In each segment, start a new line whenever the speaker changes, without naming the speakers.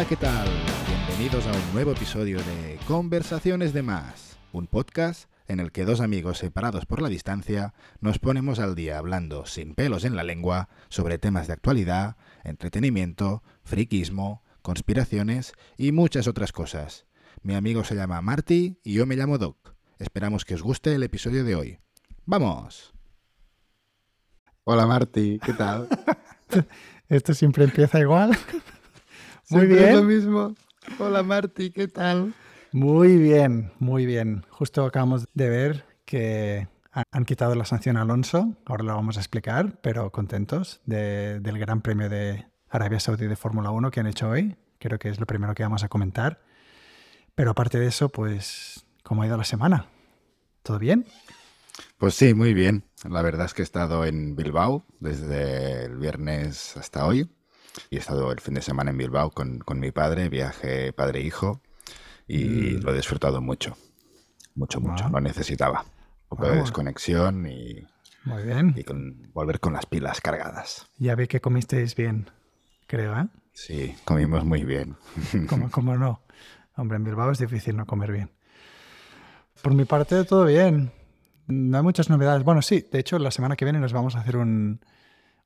Hola, ¿qué tal? Bienvenidos a un nuevo episodio de Conversaciones de Más, un podcast en el que dos amigos separados por la distancia nos ponemos al día hablando sin pelos en la lengua sobre temas de actualidad, entretenimiento, friquismo, conspiraciones y muchas otras cosas. Mi amigo se llama Marty y yo me llamo Doc. Esperamos que os guste el episodio de hoy. ¡Vamos! Hola Marty, ¿qué tal?
Esto siempre empieza igual.
Muy bien. Es lo mismo. Hola Marty, ¿qué tal?
Muy bien, muy bien. Justo acabamos de ver que han quitado la sanción a Alonso, ahora lo vamos a explicar, pero contentos del Gran Premio de Arabia Saudí de Fórmula 1 que han hecho hoy. Creo que es lo primero que vamos a comentar. Pero aparte de eso, pues, ¿cómo ha ido la semana? ¿Todo bien?
Pues sí, muy bien. La verdad es que he estado en Bilbao desde el viernes hasta hoy. Y he estado el fin de semana en Bilbao con, mi padre, viaje padre-hijo, y mm. lo he disfrutado mucho. Mucho, mucho. Lo necesitaba. Un poco de desconexión y,
Muy bien.
y con, volver con las pilas cargadas.
Ya vi que comisteis bien, creo, ¿eh?
Sí, comimos muy bien.
¿Cómo, cómo no? Hombre, en Bilbao es difícil no comer bien. Por mi parte, todo bien. No hay muchas novedades. Bueno, sí, de hecho, la semana que viene nos vamos a hacer un,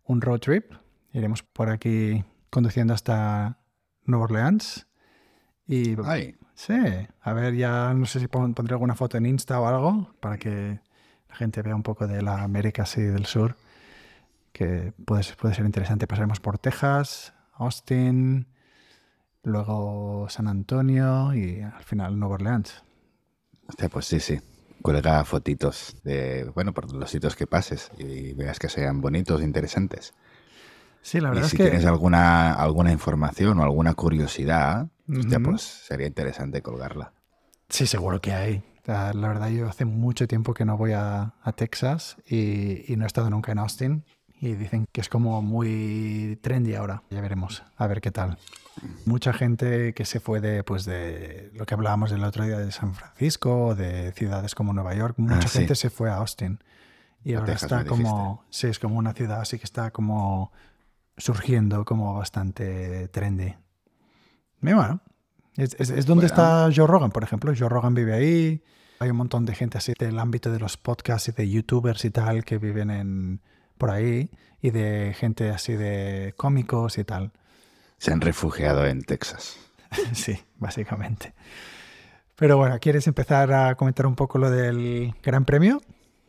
un road trip Iremos por aquí conduciendo hasta Nueva Orleans. Y sí, a ver, ya no sé si pondré alguna foto en Insta o algo para que la gente vea un poco de la América así del sur, que puede, puede ser interesante. Pasaremos por Texas, Austin, luego San Antonio y al final Nueva Orleans.
pues sí, sí. Cuelga fotitos de, bueno, por los sitios que pases y veas que sean bonitos, e interesantes.
Sí, la verdad
y
es
si
que...
tienes alguna, alguna información o alguna curiosidad, pues sería interesante colgarla.
Sí, seguro que hay. La verdad, yo hace mucho tiempo que no voy a, Texas y, no he estado nunca en Austin. Y dicen que es como muy trendy ahora. Ya veremos, a ver qué tal. Mucha gente que se fue de, pues de lo que hablábamos el otro día de San Francisco, de ciudades como Nueva York, mucha ah, gente se fue a Austin. Y ahora está como, sí, es como una ciudad así que está como surgiendo como bastante trendy. Y bueno, es, donde está Joe Rogan, por ejemplo. Joe Rogan vive ahí. Hay un montón de gente así del ámbito de los podcasts y de youtubers y tal que viven en, por ahí. Y de gente así de cómicos y tal.
Se han refugiado en Texas.
sí, básicamente. Pero bueno, ¿quieres empezar a comentar un poco lo del Gran Premio?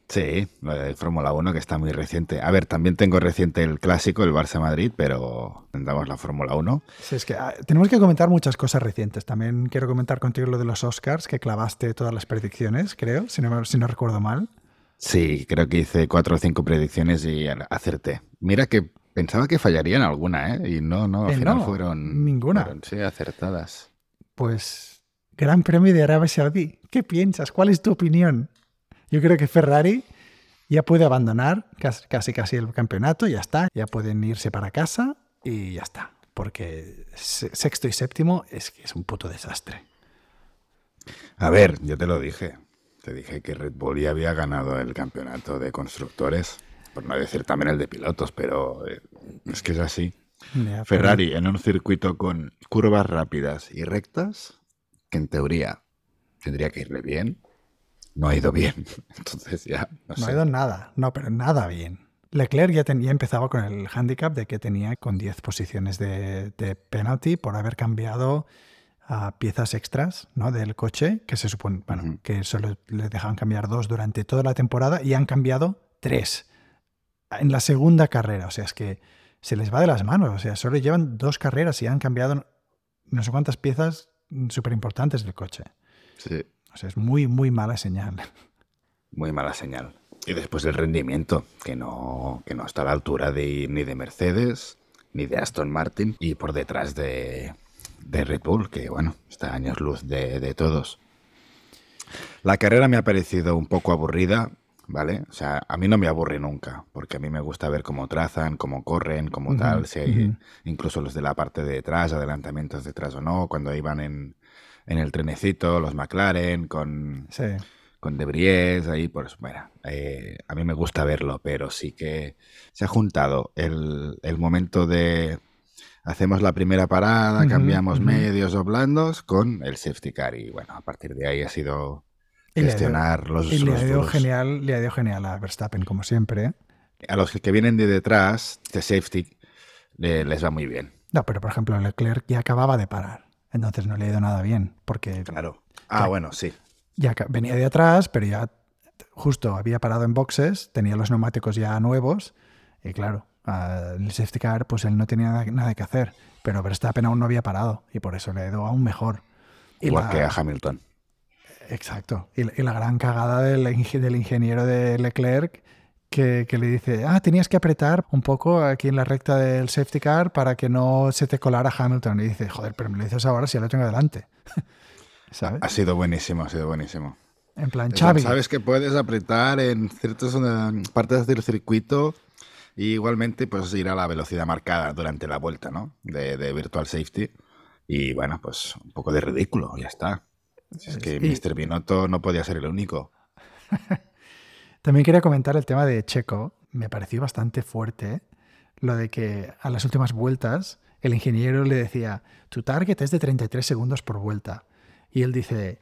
Sí, el Fórmula 1 que está muy reciente. A ver, también tengo reciente el clásico, el Barça Madrid, pero tendremos la Fórmula 1.
Sí, es que ah, tenemos que comentar muchas cosas recientes. También quiero comentar contigo lo de los Oscars, que clavaste todas las predicciones, creo, si no, si no recuerdo mal.
Sí, creo que hice cuatro o cinco predicciones y acerté. Mira que pensaba que fallarían alguna, ¿eh? Y no, no, al eh, final fueron.
Ninguna.
sí, acertadas.
Pues, Gran Premio de Arabia Saudí. ¿Qué piensas? ¿Cuál es tu opinión? Yo creo que Ferrari ya puede abandonar casi casi el campeonato, ya está, ya pueden irse para casa y ya está, porque sexto y séptimo es que es un puto desastre.
A ver, yo te lo dije, te dije que Red Bull ya había ganado el campeonato de constructores, por no decir también el de pilotos, pero eh, es que es así. Ferrari en un circuito con curvas rápidas y rectas, que en teoría tendría que irle bien, no ha ido bien. Entonces ya.
No, ha ido nada, no, pero nada bien. Leclerc ya, tenía, empezaba con el handicap de que tenía con 10 posiciones de, penalty por haber cambiado a piezas extras ¿no? del coche, que se supone bueno, que solo le dejaban cambiar dos durante toda la temporada y han cambiado tres en la segunda carrera. O sea, es que se les va de las manos. O sea, solo llevan dos carreras y han cambiado no sé cuántas piezas súper importantes del coche.
Sí.
O sea, es muy, muy mala señal.
Muy mala señal. Y después el rendimiento, que no, que no está a la altura de, ni de Mercedes, ni de Aston Martin, y por detrás de, de Red Bull, que bueno, está años luz de, de todos. La carrera me ha parecido un poco aburrida, ¿vale? O sea, a mí no me aburre nunca, porque a mí me gusta ver cómo trazan, cómo corren, cómo tal, si hay incluso los de la parte de detrás, adelantamientos detrás o no, cuando iban en, en el trenecito, los McLaren, con, con Debries, ahí, pues bueno, eh, a mí me gusta verlo, pero sí que se ha juntado el, momento de hacemos la primera parada, cambiamos medios o blandos con el safety car. Y bueno, a partir de ahí ha sido gestionar los.
Y le ha ido genial, le ha ido genial a Verstappen, como siempre.
A los que vienen de detrás, de safety, les va muy bien.
No, pero por ejemplo, Leclerc ya acababa de parar. Entonces no le ha ido nada bien. Porque.
Claro. Ah, bueno, sí.
Ya venía de atrás, pero ya justo había parado en boxes, tenía los neumáticos ya nuevos. Y claro, el safety car, pues él no tenía nada, que hacer. Pero Verstappen aún no había parado y por eso le ha ido aún mejor.
Igual que a Hamilton.
Exacto. Y, la gran cagada del, del ingeniero de Leclerc que, le dice, ah, tenías que apretar un poco aquí en la recta del safety car para que no se te colara Hamilton. Y dice, joder, pero me lo dices ahora si ya lo tengo delante.
¿Sabes? Ha sido buenísimo, ha sido buenísimo.
En plan, Xavi.
Sabes que puedes apretar en ciertas partes del circuito y igualmente pues ir a la velocidad marcada durante la vuelta, ¿no? De, Virtual Safety. Y bueno, pues un poco de ridículo, ya está. Es que Mr. Binotto no podía ser el único.
También quería comentar el tema de Checo. Me pareció bastante fuerte lo de que a las últimas vueltas el ingeniero le decía, tu target es de 33 segundos por vuelta. Y él dice,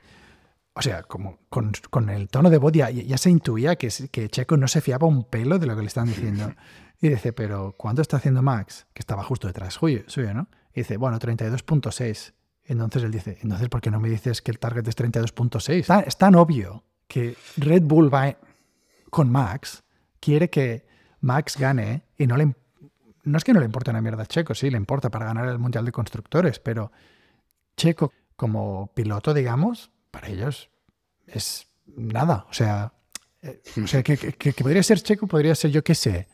o sea, como con, el tono de voz ya, se intuía que, que, Checo no se fiaba un pelo de lo que le están diciendo. Y dice, pero ¿cuánto está haciendo Max? Que estaba justo detrás suyo, suyo ¿no? Y dice, bueno, 32.6. Entonces él dice, entonces ¿por qué no me dices que el target es 32.6? Es tan obvio que Red Bull va con Max, quiere que Max gane y no le... No es que no le importe una mierda a Checo, sí, le importa para ganar el Mundial de Constructores, pero Checo como piloto, digamos, para ellos es nada. O sea, eh, o sea que, que, podría ser Checo, podría ser yo qué sé,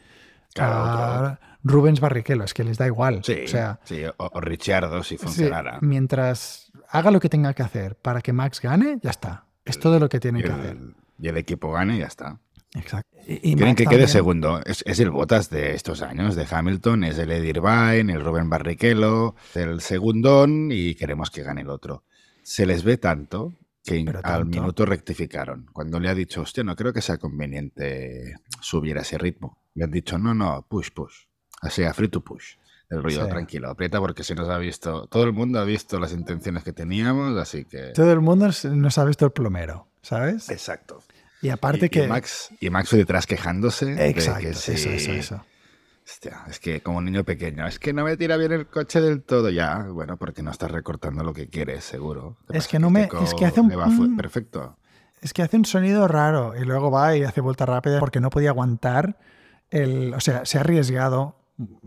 Rubens Barrichello, es que les da igual.
Sí,
o, sea,
sí, o, Richardo si funcionara.
mientras haga lo que tenga que hacer para que Max gane, ya está. Es todo lo que tiene que hacer.
Y el equipo gane, ya está.
Exacto.
Y, Quieren que quede segundo. Es, el Botas de estos años, de Hamilton, es el Eddie Irvine, el Rubén Barrichello, el segundón y queremos que gane el otro. Se les ve tanto que al minuto rectificaron. Cuando le ha dicho, hostia, no creo que sea conveniente subir a ese ritmo. Le han dicho, no, no, push, push. O sea, free to push. El ruido tranquilo, aprieta porque se nos ha visto, todo el mundo ha visto las intenciones que teníamos, así que...
Todo el mundo nos ha visto el plomero, ¿sabes?
Exacto.
Y aparte que...
Y Max, y Max detrás quejándose.
Exacto,
de
que eso, eso, eso.
Hostia, es que como un niño pequeño, es que no me tira bien el coche del todo ya. Bueno, porque no estás recortando lo que quieres, seguro.
Es que no me. Es que hace un.
perfecto.
Es que hace un sonido raro y luego va y hace vuelta rápida porque no podía aguantar el. O sea, se ha arriesgado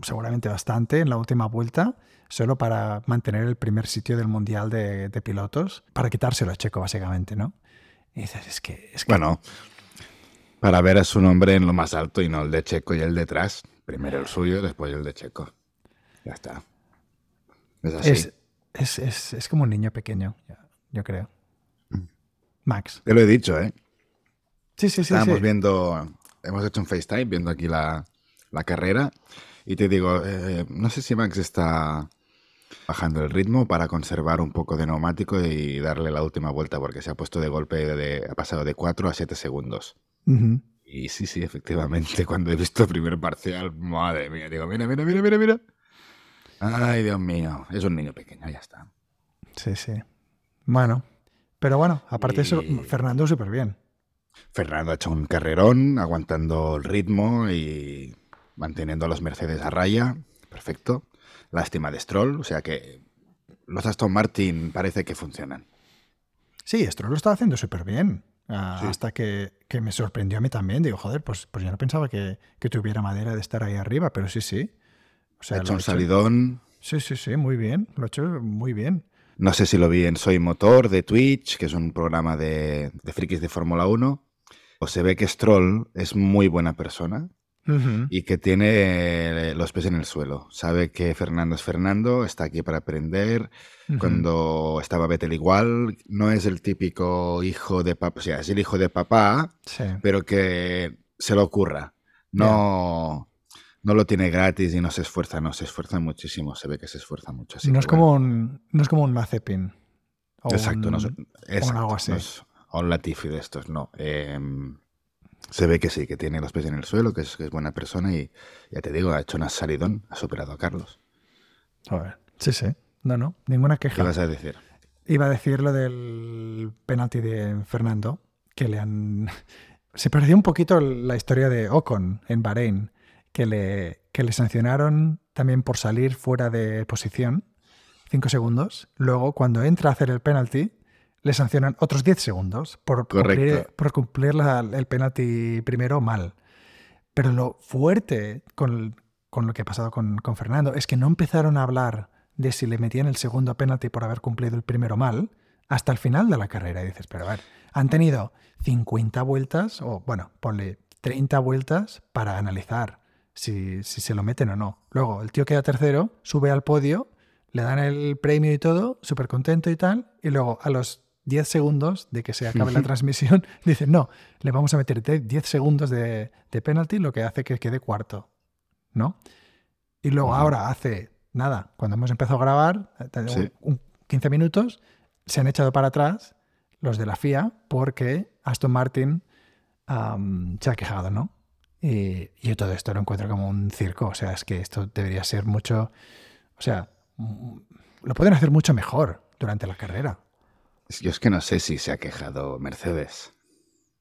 seguramente bastante en la última vuelta solo para mantener el primer sitio del mundial de, pilotos, para quitárselo a Checo, básicamente, ¿no? Y dices, es que, es que.
Bueno, para ver a su nombre en lo más alto y no el de Checo y el detrás. Primero el suyo, después el de Checo. Ya está. Es así.
Es, como un niño pequeño, yo creo. Mm. Max.
Te lo he dicho, ¿eh?
Sí, sí, sí.
Estábamos viendo, hemos hecho un FaceTime viendo aquí la, carrera y te digo, eh, no sé si Max está bajando el ritmo para conservar un poco de neumático y darle la última vuelta porque se ha puesto de golpe, de, ha pasado de 4 a 7 segundos. Y sí, sí, efectivamente, cuando he visto el primer parcial, madre mía, digo, mira, mira, mira, mira, mira. Ay, Dios mío, es un niño pequeño, ya está.
Sí, sí. Bueno, pero bueno, aparte de eso, Fernando súper bien.
Fernando ha hecho un carrerón, aguantando el ritmo y manteniendo a los Mercedes a raya. Perfecto. Lástima de Stroll, o sea que los Aston Martin parece que funcionan.
Sí, Stroll lo está haciendo súper bien. Hasta que, me sorprendió a mí también. Digo, joder, pues, pues yo no pensaba que, tuviera madera de estar ahí arriba, pero sí, sí.
O sea, ha hecho un salidón.
Sí, sí, sí, muy bien. Lo ha hecho muy bien.
No sé si lo vi en Soy Motor de Twitch, que es un programa de, de frikis de Fórmula 1. O se ve que Stroll es muy buena persona y que tiene los pies en el suelo. Sabe que Fernando es Fernando, está aquí para aprender. Cuando estaba Vettel igual, no es el típico hijo de papá, o sea, es el hijo de papá, pero que se lo ocurra. No, no lo tiene gratis y no se esfuerza, no, se esfuerza muchísimo, se ve que se esfuerza mucho.
no, es como un, no es como un Mazepin.
Exacto, no,
es, o algo así.
o un Latifi de estos, no. Eh, se ve que sí, que tiene los pies en el suelo, que es, buena persona y ya te digo, ha hecho una salidón, ha superado a Carlos.
Joder. Sí, sí. No, no, ninguna queja.
¿Qué vas a decir?
Iba a decir lo del penalti de Fernando, que le han... Se perdió un poquito la historia de Ocon en Bahrein, que le, que le sancionaron también por salir fuera de posición, 5 segundos. Luego, cuando entra a hacer el penalti, le sancionan otros 10 segundos por cumplir, por cumplir el penalti primero mal. Pero lo fuerte con, con lo que ha pasado con, con, Fernando es que no empezaron a hablar de si le metían el segundo penalti por haber cumplido el primero mal hasta el final de la carrera. Y dices, pero a ver, han tenido 50 vueltas, o bueno, ponle 30 vueltas para analizar si, si se lo meten o no. Luego, el tío queda tercero, sube al podio, le dan el premio y todo, súper contento y tal, y luego a los 10 segundos de que se acabe la transmisión, dicen, no, le vamos a meter 10 segundos de, de penalty, lo que hace que quede cuarto, ¿no? Y luego ahora hace nada, cuando hemos empezado a grabar, 15 minutos, se han echado para atrás los de la FIA porque Aston Martin se ha quejado, ¿no? Y yo todo esto lo encuentro como un circo, o sea, es que esto debería ser mucho, o sea, mm, lo pueden hacer mucho mejor durante la carrera.
Yo es que no sé si se ha quejado Mercedes.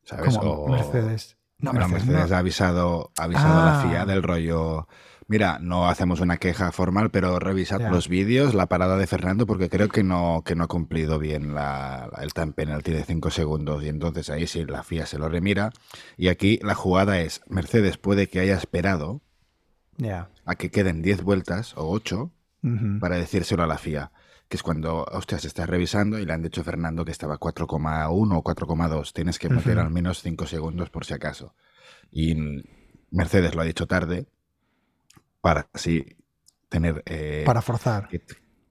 ¿Sabes?
o, Mercedes.
No, Mercedes, ha avisado, ha avisado a la FIA ah. del rollo. Mira, no hacemos una queja formal, pero revisad los vídeos, la parada de Fernando, porque creo que no, que no ha cumplido bien la, el time penalty de 5 segundos. Y entonces ahí sí la FIA se lo remira. Y aquí la jugada es: Mercedes puede que haya esperado a que queden 10 vueltas o 8 para decírselo a la FIA que es cuando, hostia, se está revisando y le han dicho a Fernando que estaba 4,1 o 4,2. Tienes que meter al menos 5 segundos por si acaso. Y Mercedes lo ha dicho tarde para así tener...
Eh, para forzar.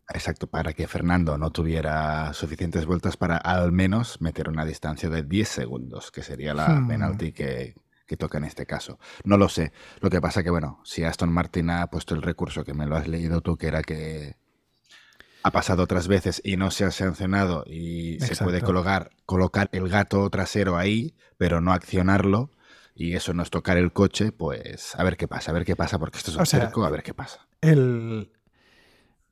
exacto, para que Fernando no tuviera suficientes vueltas para al menos meter una distancia de 10 segundos, que sería la hmm. penalti que, que toca en este caso. No lo sé. Lo que pasa que, bueno, si Aston Martin ha puesto el recurso que me lo has leído tú, que era que ha pasado otras veces y no se ha sancionado y se puede colocar, colocar el gato trasero ahí, pero no accionarlo y eso no es tocar el coche, pues a ver qué pasa, a ver qué pasa, porque esto es un cerco, a ver qué pasa.
El,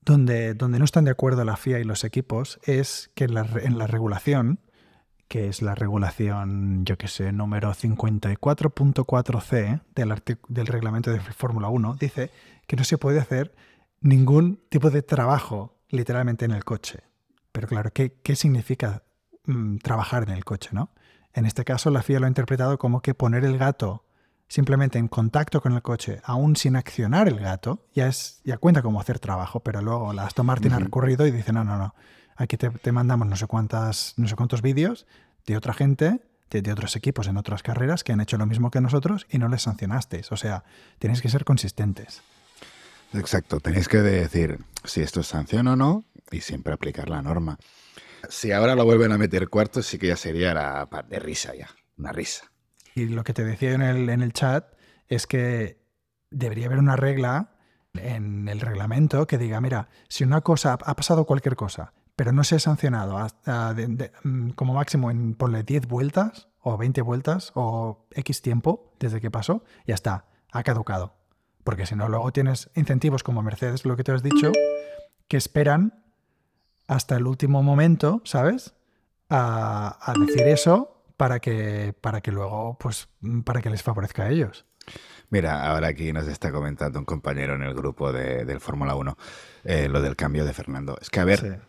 donde, donde no están de acuerdo la FIA y los equipos es que en la, en la regulación, que es la regulación, yo qué sé, número 54.4c del, del reglamento de Fórmula 1, dice que no se puede hacer ningún tipo de trabajo literalmente en el coche. Pero claro, ¿qué, qué significa mm, trabajar en el coche? ¿no? En este caso, la FIA lo ha interpretado como que poner el gato simplemente en contacto con el coche, aún sin accionar el gato, ya, es, ya cuenta como hacer trabajo, pero luego la Aston Martin ha recurrido y dice, no, no, no, aquí te, te, mandamos no sé, cuántas, no sé cuántos vídeos de otra gente, de, de, otros equipos en otras carreras que han hecho lo mismo que nosotros y no les sancionasteis. O sea, tenéis que ser consistentes.
Exacto, tenéis que decir si esto es sanción o no y siempre aplicar la norma. Si ahora lo vuelven a meter cuartos, sí que ya sería la, de risa ya, una risa.
Y lo que te decía en el, en el chat es que debería haber una regla en el reglamento que diga, mira, si una cosa ha pasado cualquier cosa, pero no se ha sancionado hasta mm, como máximo en ponle 10 vueltas o 20 vueltas o X tiempo desde que pasó, ya está, ha caducado. Porque si no, luego tienes incentivos como Mercedes, lo que te has dicho, que esperan hasta el último momento, ¿sabes? A, decir eso para que, para que luego, pues, para que les favorezca a ellos.
Mira, ahora aquí nos está comentando un compañero en el grupo de, del Fórmula 1 eh, lo del cambio de Fernando. Es que, a ver,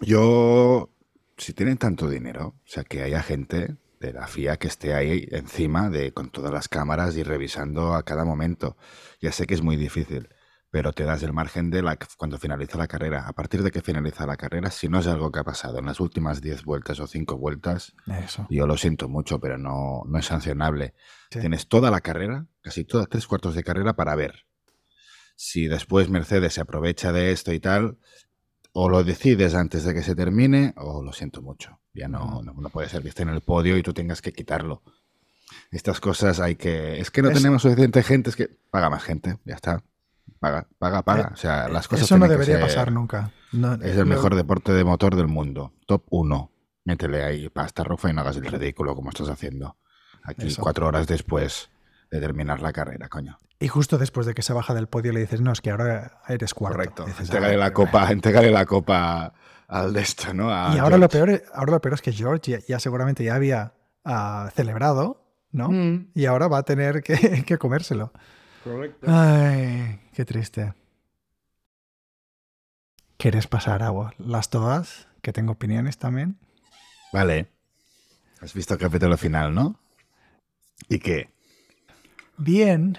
yo, si tienen tanto dinero, o sea, que haya gente de la FIA que esté ahí encima de con todas las cámaras y revisando a cada momento. Ya sé que es muy difícil, pero te das el margen de la, cuando finaliza la carrera. A partir de que finaliza la carrera, si no es algo que ha pasado en las últimas 10 vueltas o 5 vueltas, yo lo siento mucho, pero no, no es sancionable. Tienes toda la carrera, casi todas tres cuartos de carrera para ver. Si después Mercedes se aprovecha de esto y tal, o lo decides antes de que se termine, o lo siento mucho. Ya no, no, puede ser que esté en el podio y tú tengas que quitarlo. Estas cosas hay que. Es que no tenemos suficiente gente, es que paga más gente, ya está. Paga, paga, paga. Eh, o sea, las cosas.
Eso no debería pasar nunca.
es el mejor deporte de motor del mundo. Top 1. Métele ahí pasta roja y no hagas el ridículo como estás haciendo. Aquí cuatro horas después de terminar la carrera, coño.
Y justo después de que se baja del podio le dices, no, es que ahora eres cuarto.
Correcto.
Dices,
Entrégale
"Ah,
la copa, entrégale la copa al de esto, ¿no? A
Y ahora lo, peor, ahora lo peor es que George ya, ya seguramente ya había ah, celebrado, ¿no?
Mm.
Y ahora va a tener que, que comérselo.
Correcto.
Ay, qué triste. ¿Quieres pasar agua? Las todas, que tengo opiniones también.
Vale. Has visto el capítulo final, ¿no? ¿Y qué?
Bien.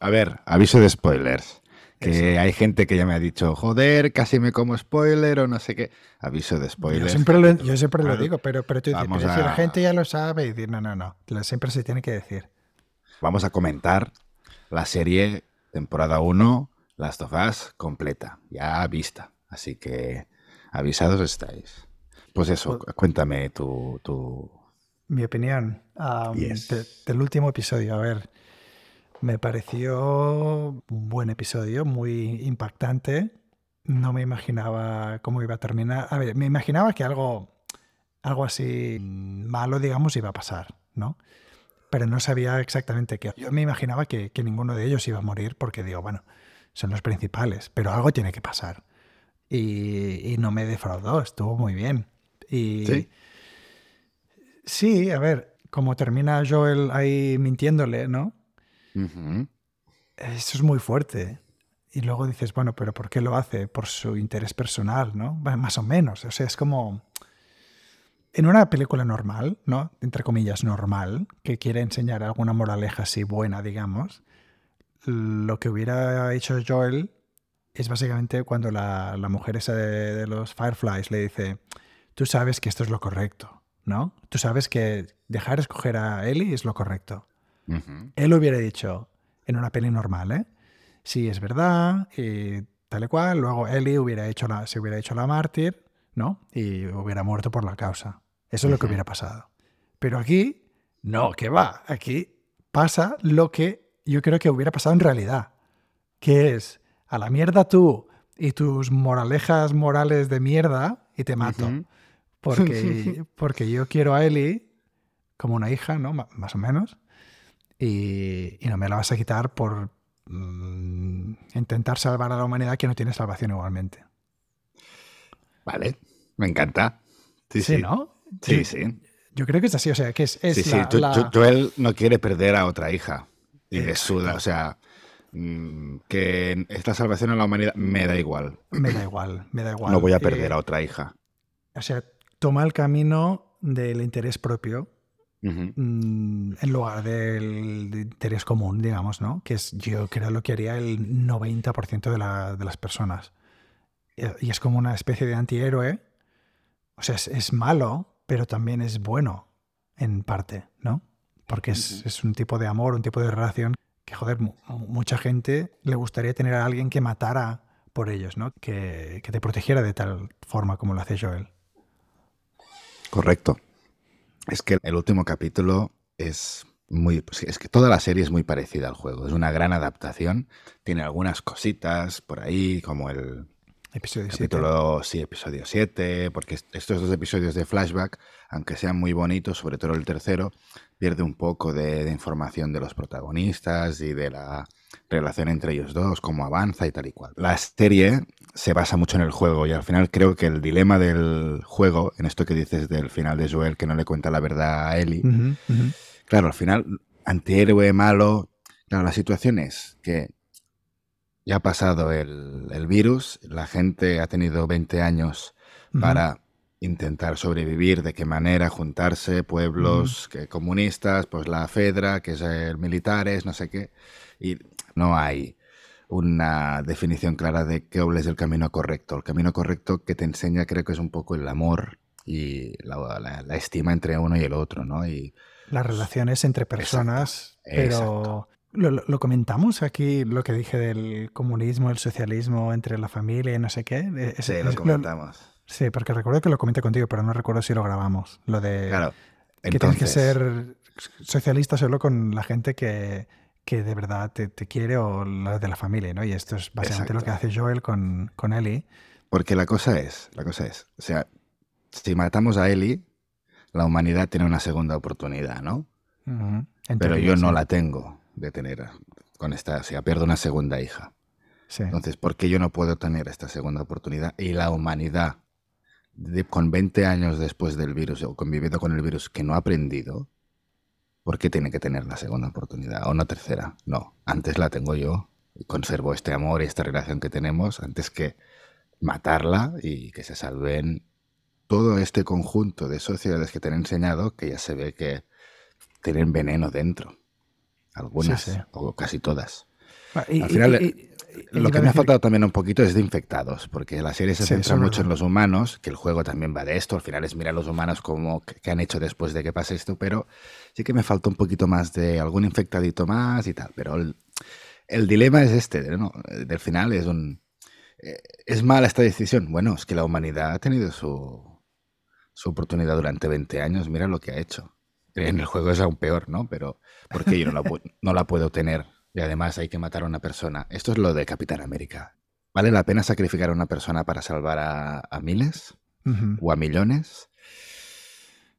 A ver, aviso de spoilers. Que
Eso.
hay gente que ya me ha dicho, joder, casi me como spoiler o no sé qué. Aviso de
Yo
spoilers.
siempre lo, yo siempre lo digo, pero, pero tú dices, pero si la
a-
gente ya lo sabe, y dices, no, no, no. Siempre se tiene que decir.
Vamos a comentar la serie temporada 1, Last of Us, completa, ya vista. Así que avisados estáis. Pues eso, cu- cuéntame tu, tu...
Mi opinión am,
Yes.
de- del último episodio, a ver, me pareció un buen episodio, muy impactante. No me imaginaba cómo iba a terminar. A ver, me imaginaba que algo, algo así malo, digamos, iba a pasar, ¿no? Pero no sabía exactamente qué. Yo me imaginaba que, que ninguno de ellos iba a morir porque digo, bueno, son los principales, pero algo tiene que pasar. Y, y no me defraudó, estuvo muy bien. Y,
¿Sí?
Sí, a ver, como termina Joel ahí mintiéndole, ¿no? Eso es muy fuerte. Y luego dices, bueno, pero ¿por qué lo hace? Por su interés personal, ¿no? Más o menos. O sea, es como. En una película normal, ¿no? Entre comillas, normal, que quiere enseñar alguna moraleja así buena, digamos, lo que hubiera hecho Joel es básicamente cuando la, la mujer esa de, de los Fireflies le dice, tú sabes que esto es lo correcto, ¿no? Tú sabes que dejar escoger a Ellie es lo correcto.
Ujú.
Él hubiera dicho en una peli normal, ¿eh? Sí, es verdad, y tal y cual. Luego Ellie hubiera hecho la, se hubiera hecho la mártir, ¿no? Y hubiera muerto por la causa. Eso es lo que hubiera pasado. Pero aquí, no, que va. Aquí pasa lo que yo creo que hubiera pasado en realidad. Que es, a la mierda tú y tus moralejas morales de mierda y te mato. Porque, porque yo quiero a Ellie como una hija, ¿no? Más o menos. Y, y no me la vas a quitar por mm, intentar salvar a la humanidad que no tiene salvación igualmente.
Vale, me encanta. Sí,
Sí,
sí.
¿no?
Sí,
Yo-
sí.
Yo creo que es así, o sea, que es, es
sí, sí.
la-
Joel no quiere perder a otra hija. Y le suda, o sea, mm, que esta salvación a la humanidad me da igual.
Me da igual, me da igual.
No voy a
Eh,
perder a otra hija.
O sea, toma el camino del interés propio
Ujú.
mm, en lugar del de interés común, digamos, ¿no? Que es, yo creo, lo que haría el 90% de, la- de las personas. Y y es como una especie de antihéroe. O sea, es, es malo, pero también es bueno en parte, ¿no? Porque es,
Ujú.
es un tipo de amor, un tipo de relación que, joder, mu- mu- mucha gente le gustaría tener a alguien que matara por ellos, ¿no? Que, que te protegiera de tal forma como lo hace Joel.
Correcto. Es que el último capítulo es muy. pues, Es que toda la serie es muy parecida al juego. Es una gran adaptación. Tiene algunas cositas por ahí, como el
Episodio 7.
capítulo, sí, episodio 7, porque est- estos dos episodios de flashback, aunque sean muy bonitos, sobre todo el tercero, pierde un poco de, de información de los protagonistas y de la relación entre ellos dos, cómo avanza y tal y cual. La serie se basa mucho en el juego y al final creo que el dilema del juego, en esto que dices del final de Joel, que no le cuenta la verdad a Ellie,
Ujú, ujú.
Claro, al final, antihéroe malo. Claro, la situación es que ya ha pasado el, el virus, la gente ha tenido 20 años para intentar sobrevivir, de qué manera, juntarse, pueblos que comunistas, pues la Fedra, que es el militares, no sé qué. Y no hay una definición clara de qué es el camino correcto. El camino correcto que te enseña creo que es un poco el amor y la, la- la estima entre uno y el otro, ¿no? Y
las relaciones entre personas, pero
exacto.
Lo, comentamos aquí, lo que dije del comunismo, el socialismo entre la familia y no sé qué. Eh, es-
sí, lo comentamos.
sí, porque recuerdo que lo comenté contigo, pero no recuerdo si lo grabamos. Lo de
Claro.
que tienes que ser socialista solo con la gente que, que de verdad te, te quiere o la de la familia, ¿no? Y esto es básicamente lo que hace Joel con, con Ellie.
porque la cosa es, la cosa es, o sea, si matamos a Ellie, la humanidad tiene una segunda oportunidad, ¿no? Pero yo no la tengo de tener con esta, o sea, pierdo una segunda hija. Entonces, ¿por qué yo no puedo tener esta segunda oportunidad? Y la humanidad, con 20 años después del virus o conviviendo con el virus, que no ha aprendido, ¿por qué tiene que tener la segunda oportunidad o una tercera? No, antes la tengo yo y conservo este amor y esta relación que tenemos antes que matarla y que se salven todo este conjunto de sociedades que te han enseñado que ya se ve que tienen veneno dentro. Algunas, o casi todas. Al final, lo que me ha faltado también un poquito es de infectados, porque la serie se centra mucho en los humanos, que el juego también va de esto, al final es mirar a los humanos como que han hecho después de que pase esto, pero sí que me falta un poquito más de algún infectadito más y tal, pero el, dilema es este, ¿no? Del final es un... Eh, ¿Es mala esta decisión? Bueno, es que la humanidad ha tenido su, su oportunidad durante 20 años, mira lo que ha hecho. En el juego es aún peor, ¿no? Pero porque yo no la, no la puedo tener y además hay que matar a una persona. Esto es lo de Capitán América. ¿Vale la pena sacrificar a una persona para salvar a, miles o a millones?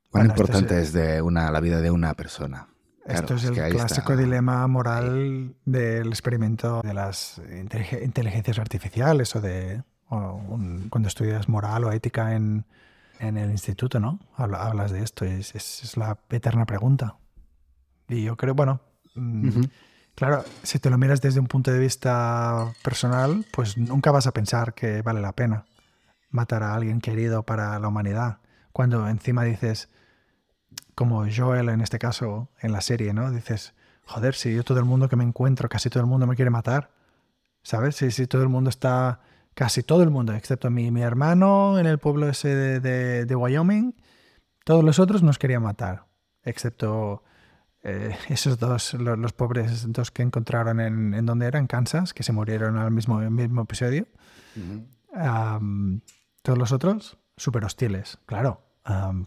¿Cuán importante es, de una, la vida de una persona?
Esto es, el clásico dilema moral del experimento de las inteligencias artificiales o de cuando estudias moral o ética en, en el instituto, ¿no? Hablas de esto, es, es, la eterna pregunta. Y yo creo, bueno, mm, Claro, si te lo miras desde un punto de vista personal, pues nunca vas a pensar que vale la pena matar a alguien querido para la humanidad. Cuando encima dices, como Joel en este caso, en la serie, ¿no? Dices, joder, si yo todo el mundo que me encuentro, casi todo el mundo me quiere matar. ¿Sabes? Si, si todo el mundo está, casi todo el mundo, excepto mi, mi hermano en el pueblo ese de, de Wyoming, todos los otros nos querían matar, excepto eh, esos dos, los, pobres dos que encontraron en, en donde era, en Kansas, que se murieron al mismo, mismo episodio. todos los otros, súper hostiles, claro.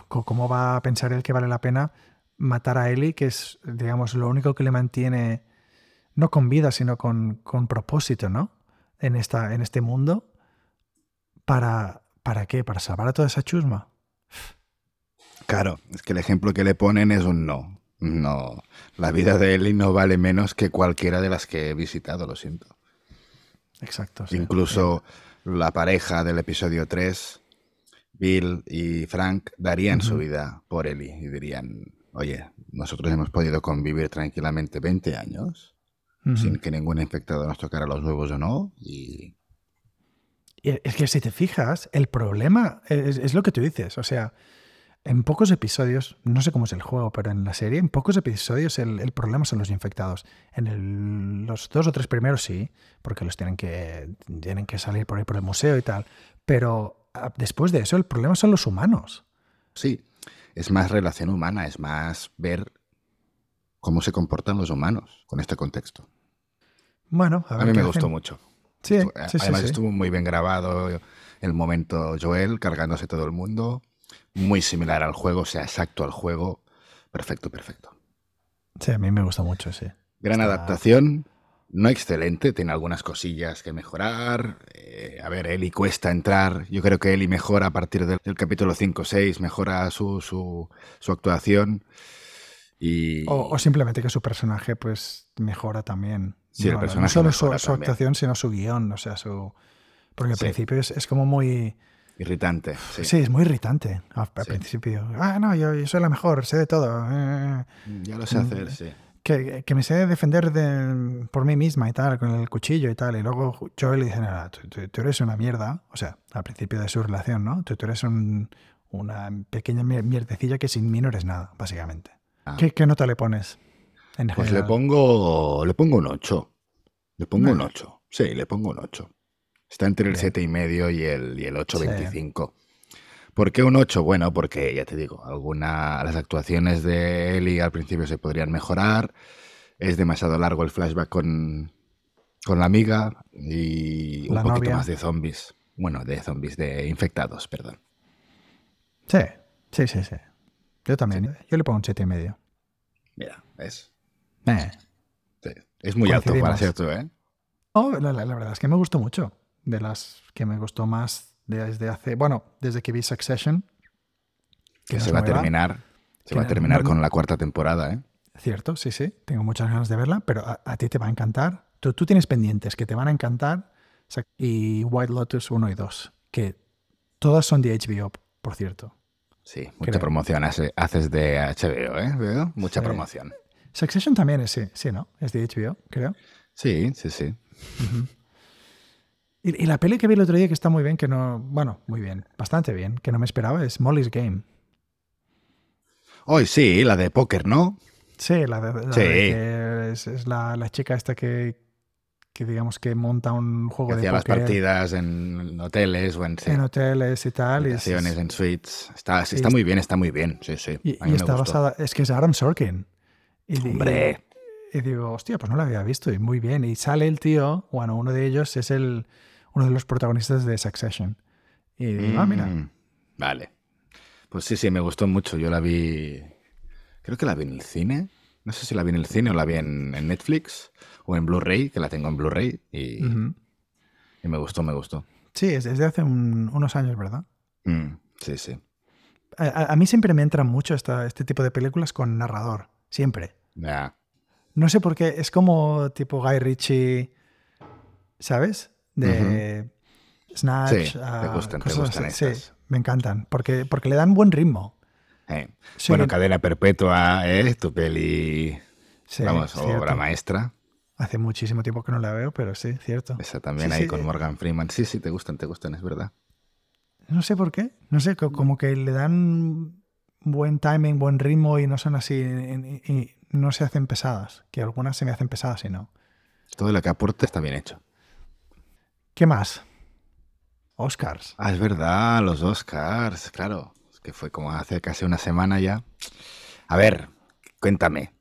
¿Cómo va a pensar él que vale la pena matar a Ellie, que es, digamos, lo único que le mantiene, no con vida, sino con, con propósito, ¿no? En, esta, en este mundo. ¿Para, ¿Para qué? ¿Para salvar a toda esa chusma?
Claro, es que el ejemplo que le ponen es un no. No, la vida de Ellie no vale menos que cualquiera de las que he visitado, lo siento.
Exacto.
Incluso la pareja del episodio 3, Bill y Frank, darían su vida por Ellie y dirían, oye, nosotros hemos podido convivir tranquilamente 20 años sin que ningún infectado nos tocara los huevos o no y...
Es que si te fijas, el problema es lo que tú dices, o sea, en pocos episodios, no sé cómo es el juego, pero en la serie, en pocos episodios el, problema son los infectados. En los dos o tres primeros sí, porque los tienen que, tienen que salir por ahí por el museo y tal. Pero ah, después de eso, el problema son los humanos.
Sí, es más relación humana, es más ver cómo se comportan los humanos con este contexto.
Bueno,
a, mí me gustó mucho. Sí, sí, Además estuvo muy bien grabado el momento Joel cargándose todo el mundo muy similar al juego, o sea, exacto al juego. Perfecto, perfecto.
Sí, a mí me gusta mucho, sí.
Gran adaptación, no excelente, tiene algunas cosillas que mejorar. Eh, a ver, Eli cuesta entrar. Yo creo que Eli mejora a partir del, capítulo 5-6, mejora su, su, actuación. Y...
O, simplemente que su personaje pues mejora también. Sí, el personaje. No solo su, actuación, sino su guion. O sea, su. Porque al principio es, es, como muy.
Irritante.
Sí, es muy irritante al, principio. Ah, no, yo, soy la mejor, sé de todo.
Eh, ya lo sé hacer, sí.
Que, que me sé defender de, por mí misma y tal, con el cuchillo y tal. Y luego Joel le dice, no, tú, eres una mierda. O sea, al principio de su relación, ¿no? Tú, eres una pequeña mierdecilla que sin mí no eres nada, básicamente. Ah. ¿Qué, nota le pones?
Pues le pongo, le pongo un 8. Le pongo un 8. Sí, le pongo un 8. Está entre el 7,5 y el, y el 8,25. ¿Por qué un 8? Bueno, porque ya te digo, alguna, las actuaciones de Eli al principio se podrían mejorar. Es demasiado largo el flashback con, con la amiga y un poquito más de zombies. Bueno, de zombies, de infectados, perdón.
Sí, sí, sí, sí. Yo también. Yo le pongo un 7,5.
Mira, es. Eh. Es muy alto para ser tú, ¿eh?
Oh, la, verdad es que me gustó mucho de las que me gustó más desde hace, bueno, desde que vi Succession.
Que, se va a terminar, se va a terminar con la cuarta temporada, ¿eh?
Cierto, sí, sí. Tengo muchas ganas de verla, pero a, ti te va a encantar. Tú, tú, tienes pendientes que te van a encantar. Y White Lotus 1 y 2, que todas son de HBO, por cierto.
Sí, mucha promoción haces de HBO, ¿eh? ¿Veo? Mucha promoción.
Succession también es, sí, sí, ¿no? Es de HBO, creo.
Sí, sí, sí.
y, la peli que vi el otro día que está muy bien, que no. Bueno, muy bien, bastante bien, que no me esperaba, es Molly's Game.
Hoy sí, la de póker, ¿no?
Sí, la de. sí. es, la, chica esta que, que digamos que monta un juego de
hacía las partidas en hoteles o en,
en hoteles y tal.
Y en suites. Está, está muy bien, está muy bien. Sí, sí.
Y, está basada. Es que es Adam Sorkin.
Y, Hombre.
Y, digo, hostia, pues no la había visto. Y muy bien. Y sale el tío, bueno, uno de ellos es el uno de los protagonistas de Succession. Y digo, ah, mira. Mm,
vale. Pues sí, sí, me gustó mucho. Yo la vi Creo que la vi en el cine. No sé si la vi en el cine o la vi en, Netflix o en Blu-ray, que la tengo en Blu-ray. Y, me gustó, me gustó.
Sí, es desde hace unos años, ¿verdad?
Mm, sí, sí.
A, mí siempre me entra mucho esta, este tipo de películas con narrador. Siempre. No sé por qué. Es como tipo Guy Ritchie, ¿sabes? De Snatch.
Sí, te gustan, te gustan Sí,
me encantan. Porque, porque le dan buen ritmo.
Eh, bueno, Cadena Perpetua es ¿eh? tu peli, vamos, obra maestra.
Hace muchísimo tiempo que no la veo, pero sí, cierto.
Esa también ahí con Morgan Freeman. Sí, sí, te gustan, te gustan, es verdad.
No sé por qué. No sé, como que le dan buen timing, buen ritmo y no son así, y no se hacen pesadas. Que algunas se me hacen pesadas y no.
Todo lo que aporte está bien hecho.
¿Qué más? Oscars.
Ah, es verdad, los Oscars, claro que fue como hace casi una semana ya. A ver, cuéntame.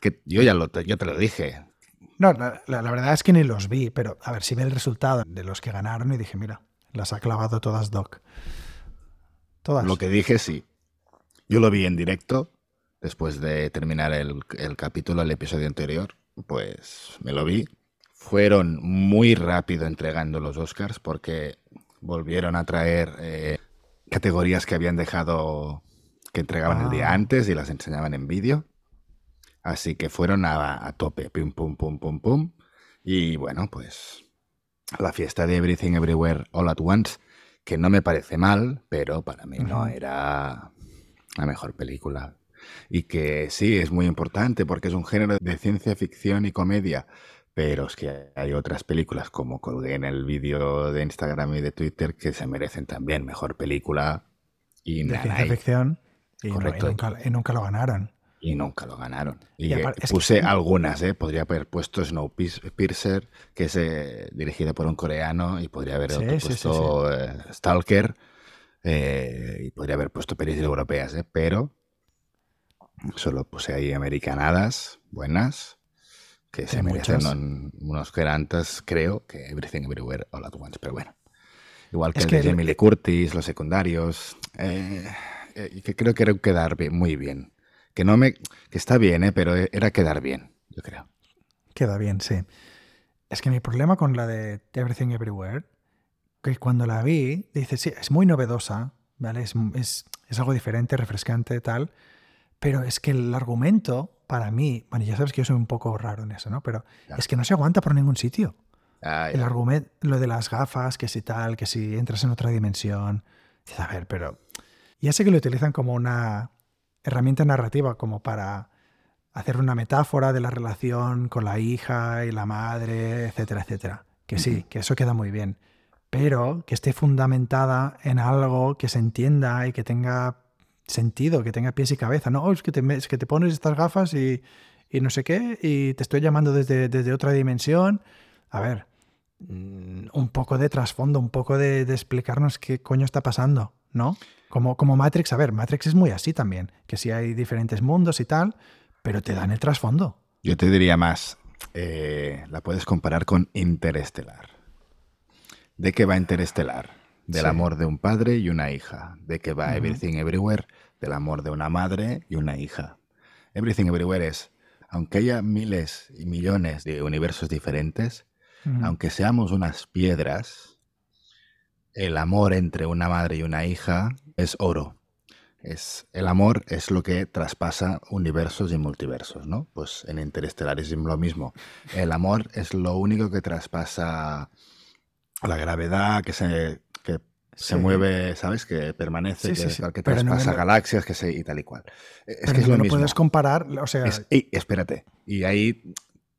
Que yo ya lo, yo te lo dije.
No, la, verdad es que ni los vi, pero a ver, si ve el resultado de los que ganaron y dije, mira, las ha clavado todas Doc. Todas.
Lo que dije, sí. Yo lo vi en directo después de terminar el, capítulo, el episodio anterior. Pues me lo vi. Fueron muy rápido entregando los Oscars porque volvieron a traer eh, categorías que habían dejado, que entregaban el día ah. antes y las enseñaban en vídeo. Así que fueron a, tope, pum, pum, pum, pum, pum. Y bueno, pues la fiesta de Everything Everywhere All at Once, que no me parece mal, pero para mí no era la mejor película. Y que sí, es muy importante porque es un género de ciencia ficción y comedia pero es que hay otras películas, como colgué en el vídeo de Instagram y de Twitter, que se merecen también mejor película. Y
de ciencia ficción. Y, nunca, lo ganaron.
Y nunca lo ganaron. Y, puse algunas, ¿eh? Podría haber puesto Snowpiercer, que es eh, dirigida por un coreano, y podría haber puesto eh, Stalker, eh, y podría haber puesto películas europeas, ¿eh? Pero solo puse ahí americanadas, buenas, que se merecen unos gerantes, creo, que Everything Everywhere All at Once, pero bueno. Igual que el de Jamie Lee Curtis, los secundarios, eh, eh, que creo que era quedar muy bien. Que no me, que está bien, eh, pero era quedar bien, yo creo.
Queda bien, sí. Es que mi problema con la de Everything Everywhere, que cuando la vi, dice, sí, es muy novedosa, ¿vale? Es, es, es algo diferente, refrescante, tal, pero es que el argumento para mí, bueno, ya sabes que yo soy un poco raro en eso, ¿no? Pero es que no se aguanta por ningún sitio. Ah, el argumento, lo de las gafas, que si tal, que si entras en otra dimensión. A ver, pero ya sé que lo utilizan como una herramienta narrativa, como para hacer una metáfora de la relación con la hija y la madre, etcétera, etcétera. Que sí, que eso queda muy bien. Pero que esté fundamentada en algo que se entienda y que tenga sentido, que tenga pies y cabeza. No, es que te, que te pones estas gafas y, no sé qué, y te estoy llamando desde, desde otra dimensión. A ver, mm, un poco de trasfondo, un poco de, explicarnos qué coño está pasando, ¿no? Como, como Matrix, a ver, Matrix es muy así también, que sí hay diferentes mundos y tal, pero te dan el trasfondo.
Yo te diría más, eh, la puedes comparar con Interestelar. ¿De qué va Interestelar? del amor de un padre y una hija, de que va Everything Everywhere, del amor de una madre y una hija. Everything Everywhere es, aunque haya miles y millones de universos diferentes, aunque seamos unas piedras, el amor entre una madre y una hija es oro. Es, el amor es lo que traspasa universos y multiversos, ¿no? Pues en Interestelar es lo mismo. El amor es lo único que traspasa la gravedad, que se, se mueve, ¿sabes? Que permanece, que, traspasa galaxias, que se, y tal y cual.
Es que es lo no puedes comparar, o sea...
y espérate, y ahí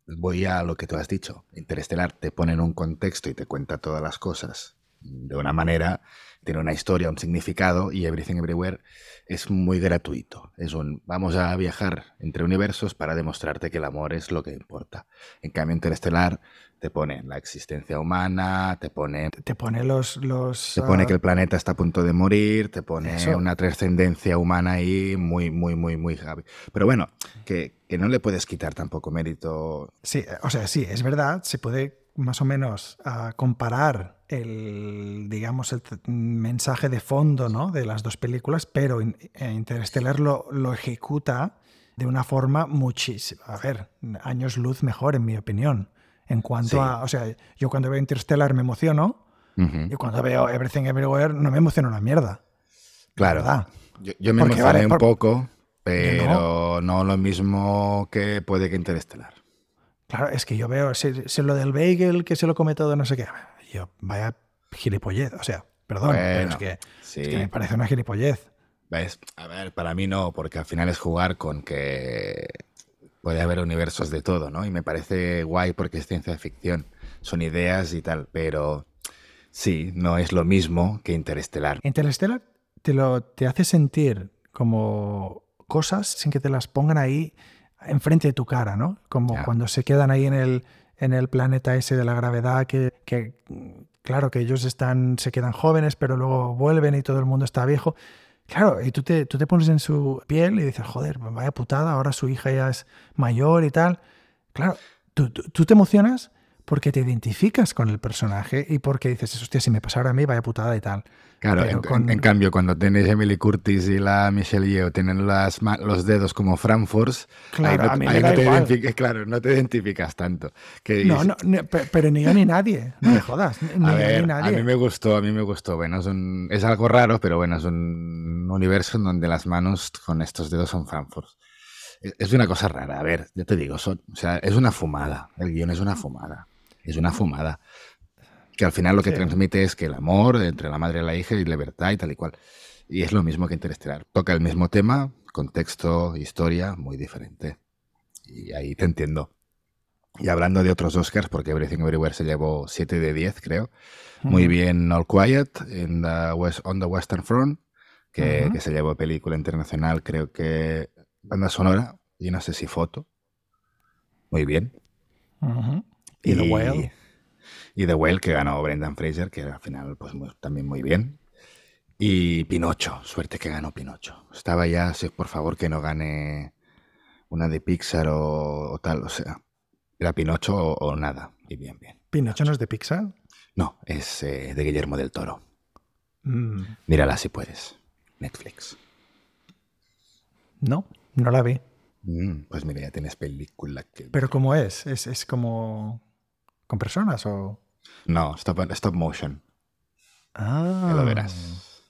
voy a lo que tú has dicho. Interestelar te pone en un contexto y te cuenta todas las cosas de una manera, tiene una historia, un significado, y Everything Everywhere es muy gratuito. Es un vamos a viajar entre universos para demostrarte que el amor es lo que importa. En cambio, Interestelar te pone la existencia humana, te pone.
Te pone los. los
te pone que el planeta está a punto de morir, te pone una trascendencia humana ahí muy, muy, muy, muy. Pero bueno, que, que no le puedes quitar tampoco mérito.
Sí, o sea, sí, es verdad, se puede más o menos a comparar el, digamos, el mensaje de fondo ¿no? de las dos películas, pero eh, Interstellar lo, lo ejecuta de una forma muchísimo, a ver, años luz mejor, en mi opinión. En cuanto a, o sea, yo cuando veo Interstellar me emociono y cuando veo Everything Everywhere no me emociona una mierda.
Claro. Yo, me emocioné un poco, pero no. lo mismo que puede que Interstellar.
Claro, es que yo veo si, lo del bagel que se lo come todo, no sé qué. Yo, vaya gilipollez. O sea, perdón, pero es que, me parece una gilipollez.
¿Ves? A ver, para mí no, porque al final es jugar con que puede haber universos de todo, ¿no? Y me parece guay porque es ciencia ficción. Son ideas y tal, pero sí, no es lo mismo que Interestelar.
Interestelar te, lo, te hace sentir como cosas sin que te las pongan ahí enfrente de tu cara, ¿no? Como cuando se quedan ahí en el, en el planeta ese de la gravedad, que, que, claro, que ellos están, se quedan jóvenes, pero luego vuelven y todo el mundo está viejo. Claro, y tú te, tú te pones en su piel y dices, joder, vaya putada, ahora su hija ya es mayor y tal. Claro, tú, tú te emocionas porque te identificas con el personaje y porque dices, hostia, si me pasara a mí, vaya putada y tal.
Claro, en, cambio, cuando tienes Emily Curtis y la Michelle Yeoh tienen las, los dedos como Frankfurt, claro, no, te claro, no te identificas tanto.
no, no, pero ni yo ni nadie, no me jodas. Ni a, ver,
a mí me gustó, a mí me gustó. Bueno, es, es algo raro, pero bueno, es un universo en donde las manos con estos dedos son Frankfurt. Es una cosa rara, a ver, yo te digo, o sea, es una fumada, el guion es una fumada es una fumada. Que al final lo que transmite es que el amor entre la madre y la hija y libertad y tal y cual. Y es lo mismo que Interestelar. Toca el mismo tema, contexto, historia, muy diferente. Y ahí te entiendo. Y hablando de otros Oscars, porque Everything Everywhere se llevó 7 de 10, creo. Muy bien All Quiet in the West, on the Western Front, que, se llevó película internacional, creo que banda sonora, y no sé si foto. Muy bien.
¿Y, The Whale?
Y The Whale, que ganó Brendan Fraser, que al final, pues también muy bien. Y Pinocho, suerte que ganó Pinocho. Estaba ya, si por favor, que no gane una de Pixar o, tal, o sea, era Pinocho o, nada. Y bien, bien.
¿Pinocho no es de Pixar?
No, es eh, de Guillermo del Toro. Mm. Mírala si puedes. Netflix.
No, no la vi.
Mm, pues mira, ya tienes película que...
¿Pero cómo es? ¿Es, es como ¿Con personas o...?
No, stop, stop motion.
Ah.
lo verás.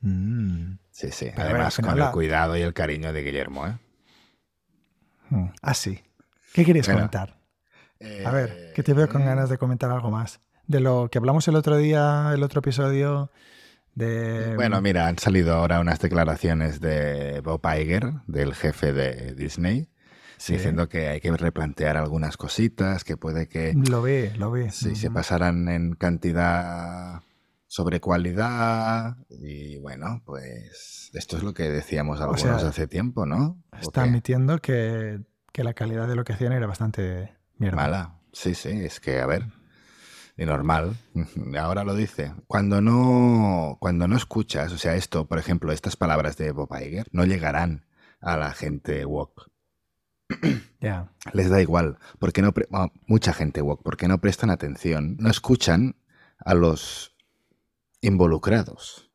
Mm. Sí, sí. Además, con el cuidado y el cariño de Guillermo, ¿eh?
Hmm. Ah, sí. ¿Qué querías comentar? A ver, que te veo con ganas de comentar algo más. De lo que hablamos el otro día, el otro episodio de...
Bueno, mira, han salido ahora unas declaraciones de Bob Iger, del jefe de Disney, diciendo que hay que replantear algunas cositas, que puede que...
Lo ve, lo ve.
Sí, se pasaran en cantidad sobre cualidad y bueno, pues esto es lo que decíamos algunos hace tiempo, ¿no?
Está admitiendo que, la calidad de lo que hacían era bastante mierda.
Mala, sí, sí, es que a ver, y normal, ahora lo dice. Cuando no, cuando no escuchas, o sea, esto, por ejemplo, estas palabras de Bob Iger no llegarán a la gente walk Les da igual, porque no mucha gente porque no prestan atención, no escuchan a los involucrados.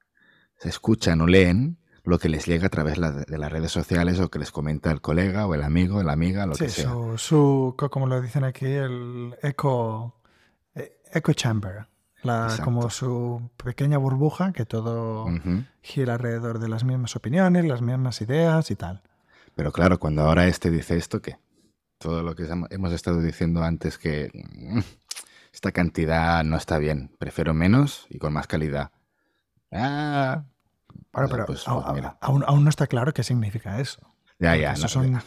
Se escuchan o leen lo que les llega a través de las redes sociales o que les comenta el colega o el amigo, la amiga, lo que sea.
Su, como lo dicen aquí, el echo, echo chamber. como su pequeña burbuja, que todo gira alrededor de las mismas opiniones, las mismas ideas y tal.
Pero claro, cuando ahora este dice esto, ¿qué? Todo lo que hemos estado diciendo antes que mm, esta cantidad no está bien, prefiero menos y con más calidad. Ah,
bueno, pero pues, pues aún, aún, no está claro qué significa eso.
Ya, ya.
Eso son,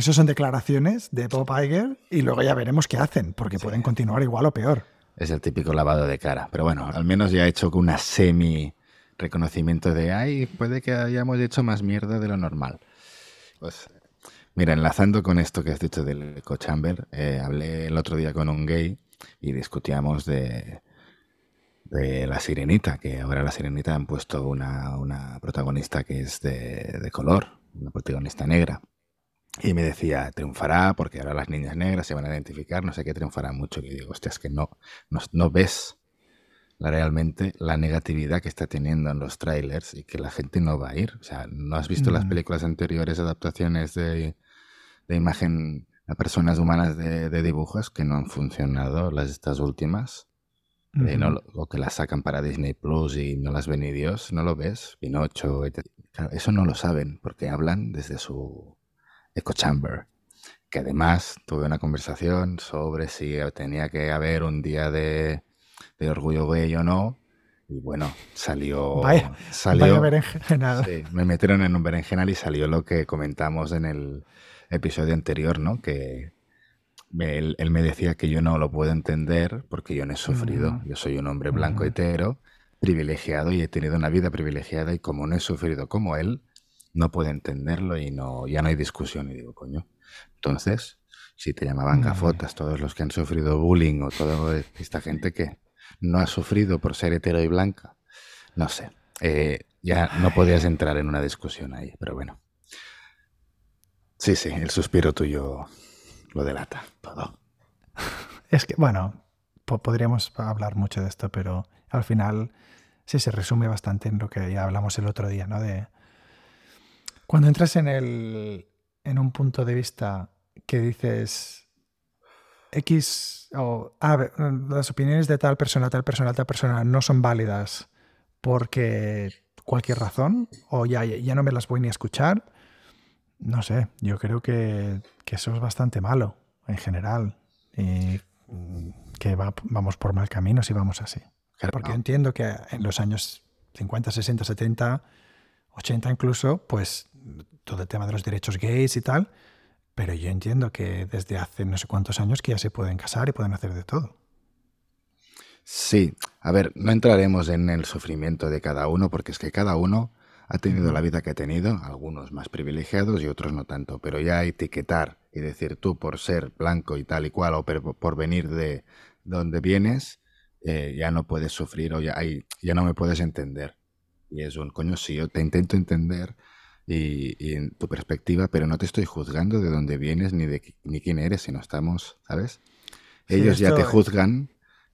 son declaraciones de Bob Iger y luego ya veremos qué hacen, porque pueden continuar igual o peor.
Es el típico lavado de cara. Pero bueno, al menos ya he hecho una semi reconocimiento de, ay, puede que hayamos hecho más mierda de lo normal. Pues, mira, enlazando con esto que has dicho del eco chamber, eh, hablé el otro día con un gay y discutíamos de, de la sirenita, que ahora la sirenita han puesto una, una protagonista que es de, de color, una protagonista negra. Y me decía, triunfará porque ahora las niñas negras se van a identificar, no sé qué triunfará mucho. Y digo, hostia, es que no, no, ves realmente la negatividad que está teniendo en los trailers y que la gente no va a ir. O sea, no has visto las mm. películas anteriores, adaptaciones de, de imagen a personas humanas de, de, dibujos que no han funcionado, las estas últimas. Eh, o que las sacan para Disney Plus y no las ven ni Dios, no lo ves, Pinocho, eso no lo saben porque hablan desde su echo chamber. Que además tuve una conversación sobre si tenía que haber un día de, orgullo gay o no. Y bueno, salió.
Vaya,
salió,
berenjenal.
Sí, me metieron en un berenjenal y salió lo que comentamos en el episodio anterior, ¿no? Que él, me decía que yo no lo puedo entender porque yo no he sufrido. Yo soy un hombre blanco hetero, privilegiado y he tenido una vida privilegiada y como no he sufrido como él, no puede entenderlo y no, ya no hay discusión. Y digo, coño, entonces, si te llamaban gafotas todos los que han sufrido bullying o toda esta gente que no ha sufrido por ser hetero y blanca, no sé. Eh, ya no podías entrar en una discusión ahí, pero bueno. Sí, sí, el suspiro tuyo lo delata todo.
Es que, bueno, podríamos hablar mucho de esto, pero al final sí se resume bastante en lo que ya hablamos el otro día, ¿no? De cuando entras en, el, en un punto de vista que dices X o las opiniones de tal persona, tal persona, tal persona no son válidas porque cualquier razón o ya, ya no me las voy ni a escuchar, no sé, yo creo que, eso es bastante malo en general y que vamos por mal camino si vamos así. Porque yo entiendo que en los años 50, 60, 70, 80 incluso, pues todo el tema de los derechos gays y tal, pero yo entiendo que desde hace no sé cuántos años que ya se pueden casar y pueden hacer de todo.
Sí, a ver, no entraremos en el sufrimiento de cada uno porque es que cada uno ha tenido la vida que ha tenido, algunos más privilegiados y otros no tanto, pero ya etiquetar y decir tú por ser blanco y tal y cual o por venir de donde vienes, eh, ya no puedes sufrir o ya, ya no me puedes entender. Y es un coño, sí, yo te intento entender y, en tu perspectiva, pero no te estoy juzgando de dónde vienes ni de ni quién eres, sino estamos, ¿sabes? Ellos ya te juzgan,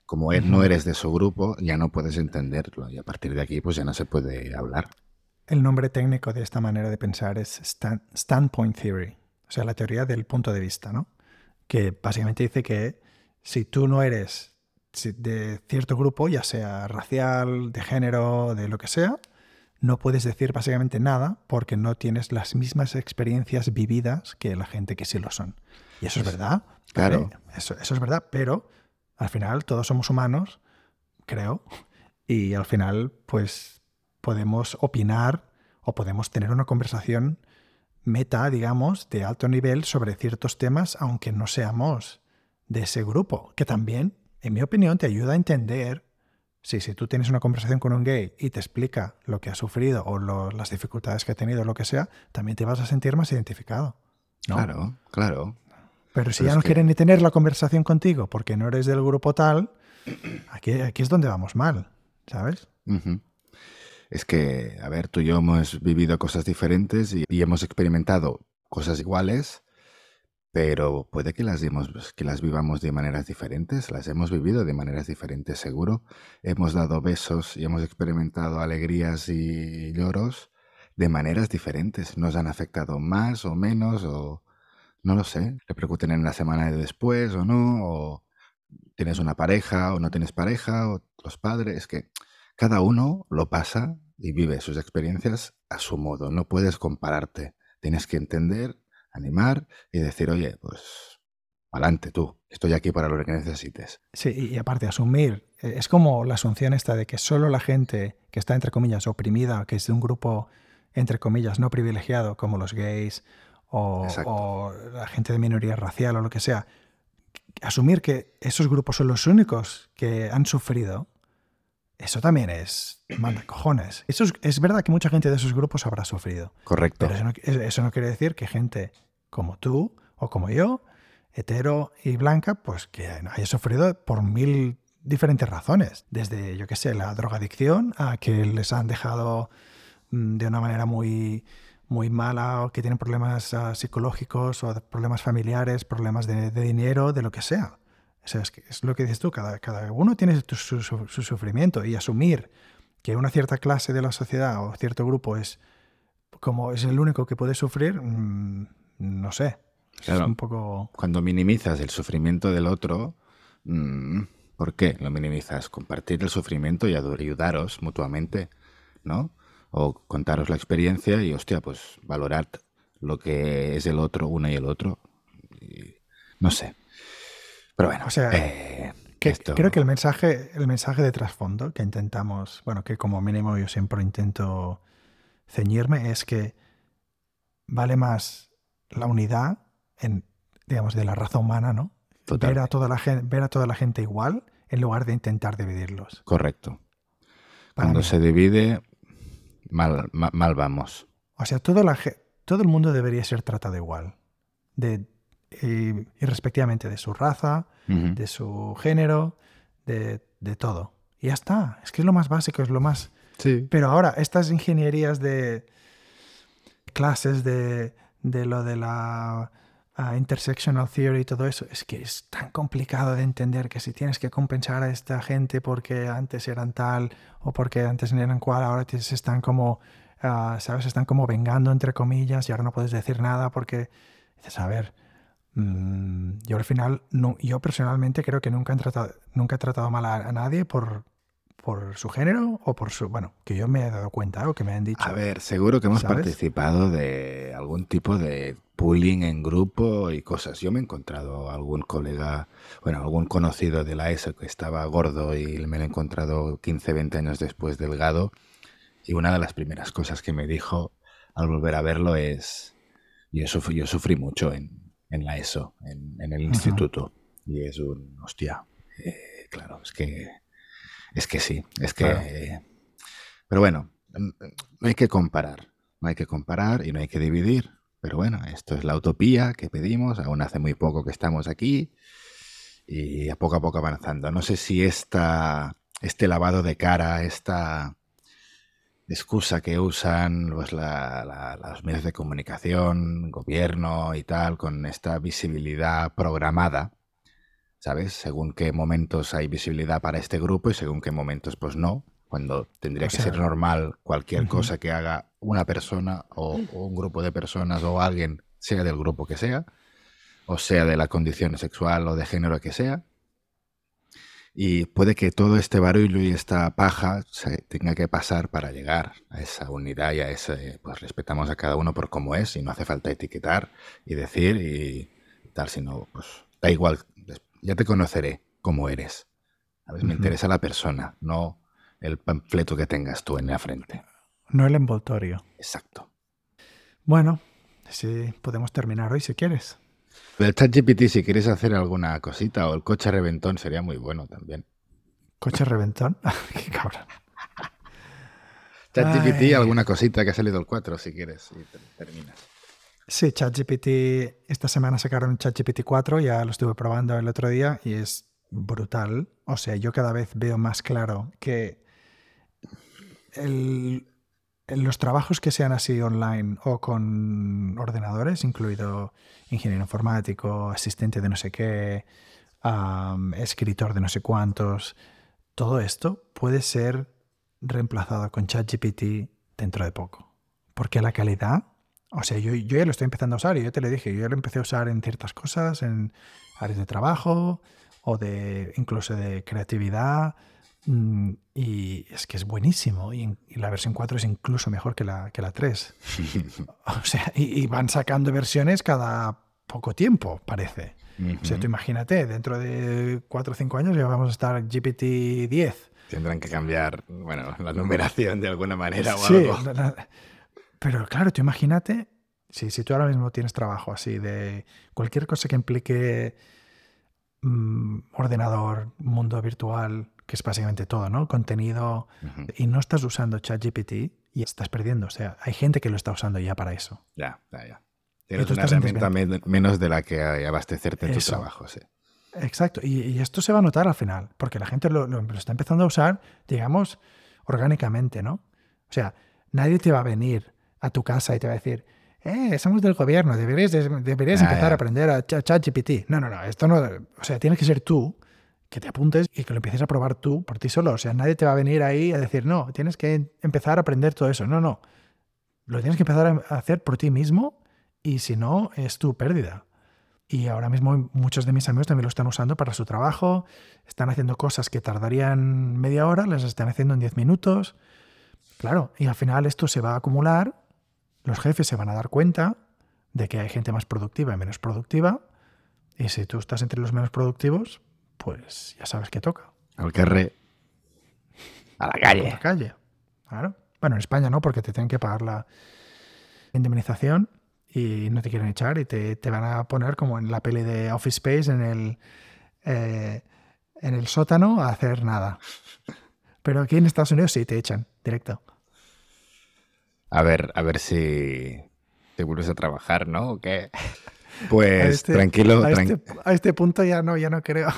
como e, no eres de su grupo, ya no puedes entenderlo y a partir de aquí pues ya no se puede hablar.
El nombre técnico de esta manera de pensar es Standpoint Theory, o sea, la teoría del punto de vista, ¿no? Que básicamente dice que si tú no eres de cierto grupo, ya sea racial, de género, de lo que sea, no puedes decir básicamente nada porque no tienes las mismas experiencias vividas que la gente que sí lo son. Y eso es verdad.
Claro.
Eso, eso es verdad, pero al final todos somos humanos, creo, y al final pues podemos opinar o podemos tener una conversación meta, digamos, de alto nivel sobre ciertos temas, aunque no seamos de ese grupo, que también, en mi opinión, te ayuda a entender si, si tú tienes una conversación con un gay y te explica lo que ha sufrido o las dificultades que ha tenido, lo que sea, también te vas a sentir más identificado.
Claro, claro.
Pero si ya no quieren ni tener la conversación contigo porque no eres del grupo tal, aquí, aquí es donde vamos mal, ¿sabes?
Es que, a ver, tú y yo hemos vivido cosas diferentes y hemos experimentado cosas iguales pero puede que las, que las vivamos de maneras diferentes, las hemos vivido de maneras diferentes, seguro. Hemos dado besos y hemos experimentado alegrías y lloros de maneras diferentes. Nos han afectado más o menos, o no lo sé, repercuten en la semana de después o no, o tienes una pareja o no tienes pareja, o los padres, que cada uno lo pasa y vive sus experiencias a su modo. No puedes compararte. Tienes que entender, animar y decir, oye, pues adelante tú, estoy aquí para lo que necesites.
Sí, y aparte asumir, eh, es como la asunción esta de que solo la gente que está, entre comillas, oprimida, que es de un grupo, entre comillas, no privilegiado, como los gays o, o la gente de minoría racial o lo que sea, asumir que esos grupos son los únicos que han sufrido, eso también es manda cojones. Eso es, verdad que mucha gente de esos grupos habrá sufrido.
Correcto.
Pero eso no, quiere decir que gente como tú o como yo, hetero y blanca, pues que haya sufrido por mil diferentes razones. Desde, yo qué sé, la drogadicción a que les han dejado mm, de una manera muy, muy mala o que tienen problemas ah, psicológicos o problemas familiares, problemas de, de dinero, de lo que sea es, lo que dices tú, cada, cada uno tiene su, sufrimiento y asumir que una cierta clase de la sociedad o cierto grupo es como es el único que puede sufrir, mm, no sé. es un poco...
Cuando minimizas el sufrimiento del otro, mm, ¿por qué lo minimizas? Compartir el sufrimiento y ayudaros mutuamente, ¿no? O contaros la experiencia y, hostia, pues valorad lo que es el otro, una y el otro. no sé. Pero bueno,
o sea, eh, creo que el mensaje, el mensaje de trasfondo que intentamos, bueno, que como mínimo yo siempre intento ceñirme, es que vale más la unidad en, digamos, de la raza humana, ¿no? Ver a, toda la gente, ver a toda la gente igual en lugar de intentar dividirlos.
Correcto. Cuando se divide, mal, mal, vamos.
O sea, todo, la, todo el mundo debería ser tratado igual. De, y, respectivamente de su raza, de su género, de, todo. Y ya está. Es que es lo más básico, es lo más...
Sí.
Pero ahora, estas ingenierías de clases de, lo de la uh, intersectional theory y todo eso, es que es tan complicado de entender que si tienes que compensar a esta gente porque antes eran tal o porque antes eran cual, ahora se están como, uh, ¿sabes? Están como vengando, entre comillas, y ahora no puedes decir nada porque dices, a ver, Mm, yo al final, no, yo personalmente creo que nunca, han tratado, nunca he tratado mal a, nadie por, por su género o por su. Bueno, que yo me he dado cuenta o que me han dicho.
A ver, seguro que hemos participado de algún tipo de bullying en grupo y cosas. Yo me he encontrado algún colega, bueno, algún conocido de la ESO que estaba gordo y me lo he encontrado 15, 20 años después delgado. Y una de las primeras cosas que me dijo al volver a verlo es. Yo, yo sufrí mucho en, en la ESO, en, el instituto. Y es un, hostia, eh, claro, es que, es que sí, es que... pero bueno, no hay que comparar, no hay que comparar y no hay que dividir. Pero bueno, esto es la utopía que pedimos, aún hace muy poco que estamos aquí y a poco a poco avanzando. No sé si esta, este lavado de cara, esta excusa que usan pues, los medios de comunicación, gobierno y tal, con esta visibilidad programada, ¿sabes? Según qué momentos hay visibilidad para este grupo y según qué momentos pues no, cuando tendría que ser normal cualquier cosa que haga una persona o, un grupo de personas o alguien, sea del grupo que sea, o sea de la condición sexual o de género que sea, y puede que todo este barullo y esta paja se tenga que pasar para llegar a esa unidad y a ese, pues respetamos a cada uno por cómo es y no hace falta etiquetar y decir y tal, sino pues da igual, ya te conoceré como eres. A veces me interesa la persona, no el panfleto que tengas tú en la frente.
No el envoltorio.
Exacto.
Bueno, sí, podemos terminar hoy si quieres.
El ChatGPT, si quieres hacer alguna cosita, o el coche reventón sería muy bueno también.
¿Coche reventón? Qué cabrón.
ChatGPT, alguna cosita que ha salido el 4, si quieres, y terminas.
Sí, ChatGPT, esta semana sacaron ChatGPT 4, ya lo estuve probando el otro día y es brutal. O sea, yo cada vez veo más claro que el, los trabajos que sean así online o con ordenadores, incluido ingeniero informático, asistente de no sé qué, escritor de no sé cuántos, todo esto puede ser reemplazado con ChatGPT dentro de poco. Porque la calidad, o sea, yo, yo ya lo estoy empezando a usar y yo te lo dije, yo ya lo empecé a usar en ciertas cosas, en áreas de trabajo o de incluso de creatividad. Mm, Y es que es buenísimo. Y, y la versión 4 es incluso mejor que la, que la 3. O sea, y, y van sacando versiones cada poco tiempo, parece. O sea, tú imagínate, dentro de 4 o 5 años ya vamos a estar GPT-10.
Tendrán que cambiar, bueno, la numeración de alguna manera o
Sí,
algo.
la- la- pero claro, tú imagínate, si, si tú ahora mismo tienes trabajo así de cualquier cosa que implique mm, ordenador, mundo virtual, que es básicamente todo, ¿no? Contenido, y no estás usando ChatGPT y estás perdiendo. O sea, hay gente que lo está usando ya para eso.
Ya, ya, ya. Tienes una herramienta men- menos de la que abastecerte en tu
Eso.
trabajo, sí.
Exacto, y, y esto se va a notar al final, porque la gente lo, lo- lo está empezando a usar, digamos, orgánicamente, ¿no? O sea, nadie te va a venir a tu casa y te va a decir, eh, somos del gobierno, deberías, de- deberías
Ah,
empezar
ya.
a aprender a Ch- ChatGPT. No, no, no, esto no, o sea, tienes que ser tú que te apuntes y que lo empieces a probar tú por ti solo. O sea, nadie te va a venir ahí a decir, no, tienes que empezar a aprender todo eso. No, no, lo tienes que empezar a hacer por ti mismo y si no, es tu pérdida. Y ahora mismo muchos de mis amigos también lo están usando para su trabajo. Están haciendo cosas que tardarían media hora, las están haciendo en 10 minutos. Claro, y al final esto se va a acumular. Los jefes se van a dar cuenta de que hay gente más productiva y menos productiva. Y si tú estás entre los menos productivos, pues ya sabes que toca.
Al que re... A la calle.
la calle. Claro. Bueno, en España no, porque te tienen que pagar la indemnización y no te quieren echar y te, te van a poner como en la peli de Office Space en el, eh, en el sótano a hacer nada. Pero aquí en Estados Unidos sí te echan directo.
A ver, a ver si te vuelves a trabajar, ¿no? ¿O qué? Pues
A este-
tranquilo,
a,
tran-
este, a este punto ya no, ya no creo.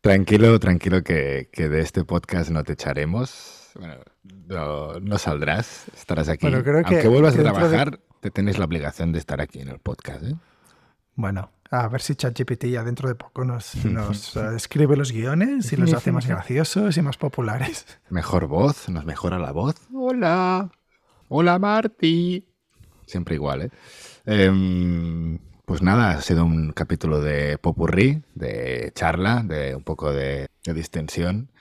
Tranquilo, tranquilo que, que de este podcast no te echaremos. Bueno, no, no saldrás, estarás aquí.
Bueno, creo que-
Aunque vuelvas a
de-
trabajar, te tienes la obligación de estar aquí en el podcast, ¿eh?
Bueno, a ver si ChatGPT ya dentro de poco nos, nos eh, escribe los guiones y los hace más graciosos y más populares.
Mejor voz, nos mejora la voz. Hola. Hola, Marty. Siempre igual, ¿eh? Em, pues nada, ha sido un capítulo de popurrí, de charla, de un poco de, de distensión.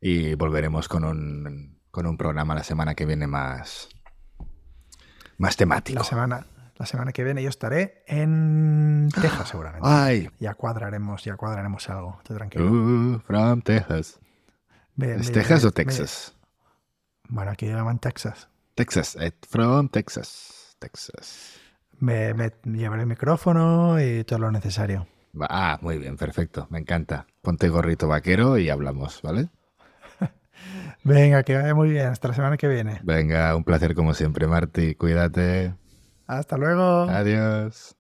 Y volveremos con un, con un programa la semana que viene más, más temático.
La semana, la semana que viene yo estaré en Texas seguramente.
Ay,
Ya cuadraremos, ya cuadraremos algo. Tú tranquilo.
uh, from Texas. ¿Es Texas o Texas?
bueno, aquí llaman Texas.
Texas, eh, from Texas. Texas.
Me, me llevaré el micrófono y todo lo necesario.
Ah, muy bien, perfecto, me encanta. Ponte gorrito vaquero y hablamos, ¿vale?
Venga, que vaya muy bien. Hasta la semana que viene.
Venga, un placer como siempre, Marty. Cuídate.
Hasta luego.
Adiós.